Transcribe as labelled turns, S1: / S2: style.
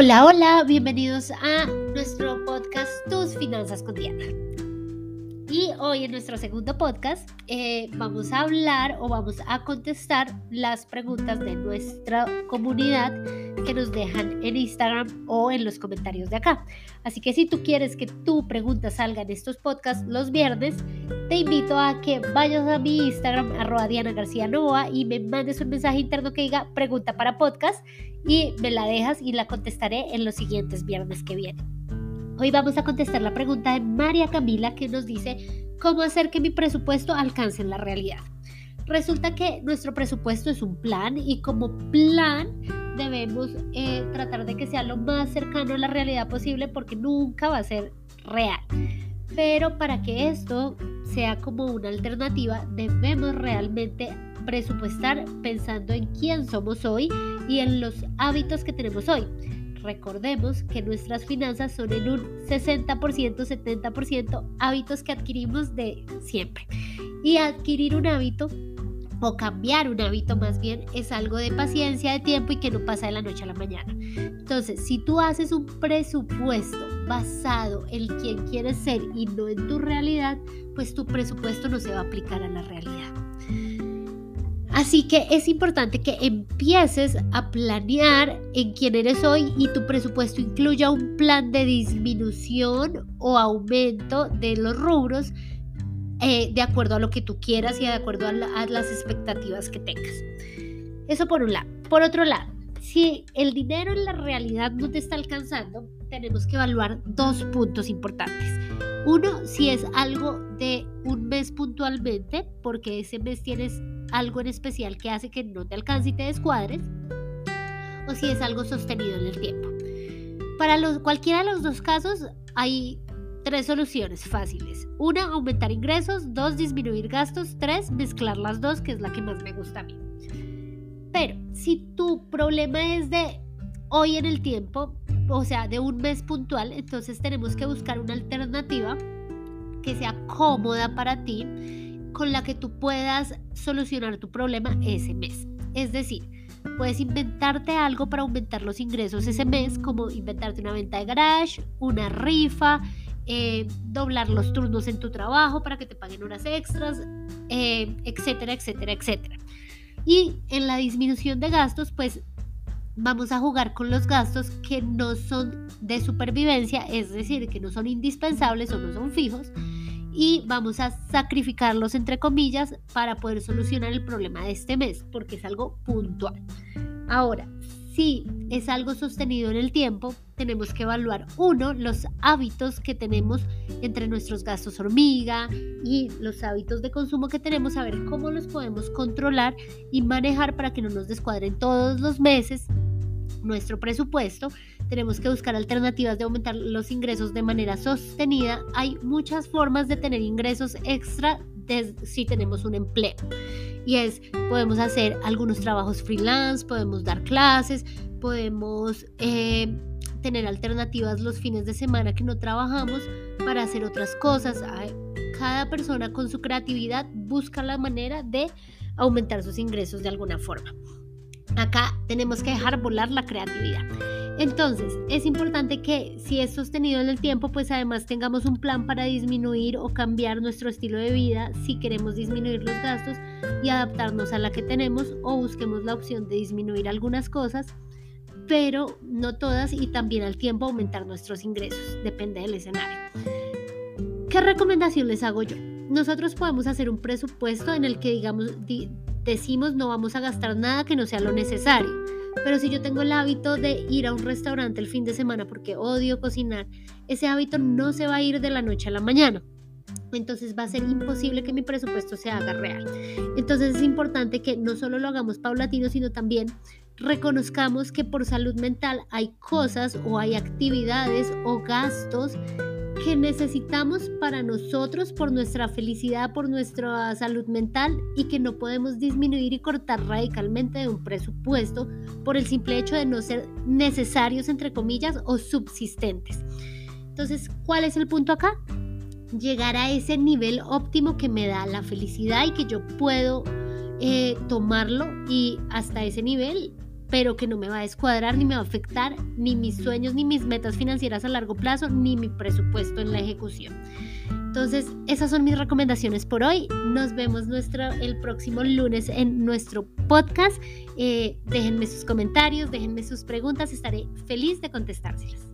S1: Hola, hola, bienvenidos a nuestro podcast Tus Finanzas con Diana. Y hoy en nuestro segundo podcast eh, vamos a hablar o vamos a contestar las preguntas de nuestra comunidad que nos dejan en Instagram o en los comentarios de acá. Así que si tú quieres que tu pregunta salga en estos podcasts los viernes, te invito a que vayas a mi Instagram, arroba Diana García Nova, y me mandes un mensaje interno que diga pregunta para podcast y me la dejas y la contestaré en los siguientes viernes que vienen. Hoy vamos a contestar la pregunta de María Camila que nos dice, ¿cómo hacer que mi presupuesto alcance la realidad? Resulta que nuestro presupuesto es un plan y como plan debemos eh, tratar de que sea lo más cercano a la realidad posible porque nunca va a ser real. Pero para que esto sea como una alternativa, debemos realmente presupuestar pensando en quién somos hoy y en los hábitos que tenemos hoy. Recordemos que nuestras finanzas son en un 60%, 70% hábitos que adquirimos de siempre. Y adquirir un hábito o cambiar un hábito más bien es algo de paciencia, de tiempo y que no pasa de la noche a la mañana. Entonces, si tú haces un presupuesto basado en quién quieres ser y no en tu realidad, pues tu presupuesto no se va a aplicar a la realidad. Así que es importante que empieces a planear en quién eres hoy y tu presupuesto incluya un plan de disminución o aumento de los rubros eh, de acuerdo a lo que tú quieras y de acuerdo a, a las expectativas que tengas. Eso por un lado. Por otro lado, si el dinero en la realidad no te está alcanzando, tenemos que evaluar dos puntos importantes. Uno, si es algo de un mes puntualmente, porque ese mes tienes algo en especial que hace que no te alcance y te descuadres, o si es algo sostenido en el tiempo. Para los, cualquiera de los dos casos hay tres soluciones fáciles. Una, aumentar ingresos. Dos, disminuir gastos. Tres, mezclar las dos, que es la que más me gusta a mí. Pero si tu problema es de hoy en el tiempo, o sea, de un mes puntual, entonces tenemos que buscar una alternativa que sea cómoda para ti, con la que tú puedas solucionar tu problema ese mes. Es decir, puedes inventarte algo para aumentar los ingresos ese mes, como inventarte una venta de garage, una rifa, eh, doblar los turnos en tu trabajo para que te paguen horas extras, eh, etcétera, etcétera, etcétera. Y en la disminución de gastos, pues vamos a jugar con los gastos que no son de supervivencia, es decir, que no son indispensables o no son fijos, y vamos a sacrificarlos entre comillas para poder solucionar el problema de este mes, porque es algo puntual. Ahora, si es algo sostenido en el tiempo, tenemos que evaluar, uno, los hábitos que tenemos entre nuestros gastos hormiga y los hábitos de consumo que tenemos, a ver cómo los podemos controlar y manejar para que no nos descuadren todos los meses nuestro presupuesto, tenemos que buscar alternativas de aumentar los ingresos de manera sostenida. Hay muchas formas de tener ingresos extra si tenemos un empleo. Y es, podemos hacer algunos trabajos freelance, podemos dar clases, podemos eh, tener alternativas los fines de semana que no trabajamos para hacer otras cosas. Cada persona con su creatividad busca la manera de aumentar sus ingresos de alguna forma. Acá tenemos que dejar volar la creatividad. Entonces, es importante que si es sostenido en el tiempo, pues además tengamos un plan para disminuir o cambiar nuestro estilo de vida si queremos disminuir los gastos y adaptarnos a la que tenemos o busquemos la opción de disminuir algunas cosas, pero no todas y también al tiempo aumentar nuestros ingresos, depende del escenario. ¿Qué recomendación les hago yo? Nosotros podemos hacer un presupuesto en el que digamos decimos no vamos a gastar nada que no sea lo necesario. Pero si yo tengo el hábito de ir a un restaurante el fin de semana porque odio cocinar, ese hábito no se va a ir de la noche a la mañana. Entonces va a ser imposible que mi presupuesto se haga real. Entonces es importante que no solo lo hagamos paulatino, sino también reconozcamos que por salud mental hay cosas o hay actividades o gastos que necesitamos para nosotros, por nuestra felicidad, por nuestra salud mental y que no podemos disminuir y cortar radicalmente de un presupuesto por el simple hecho de no ser necesarios, entre comillas, o subsistentes. Entonces, ¿cuál es el punto acá? Llegar a ese nivel óptimo que me da la felicidad y que yo puedo eh, tomarlo y hasta ese nivel pero que no me va a descuadrar ni me va a afectar ni mis sueños, ni mis metas financieras a largo plazo, ni mi presupuesto en la ejecución. Entonces, esas son mis recomendaciones por hoy. Nos vemos nuestro, el próximo lunes en nuestro podcast. Eh, déjenme sus comentarios, déjenme sus preguntas, estaré feliz de contestárselas.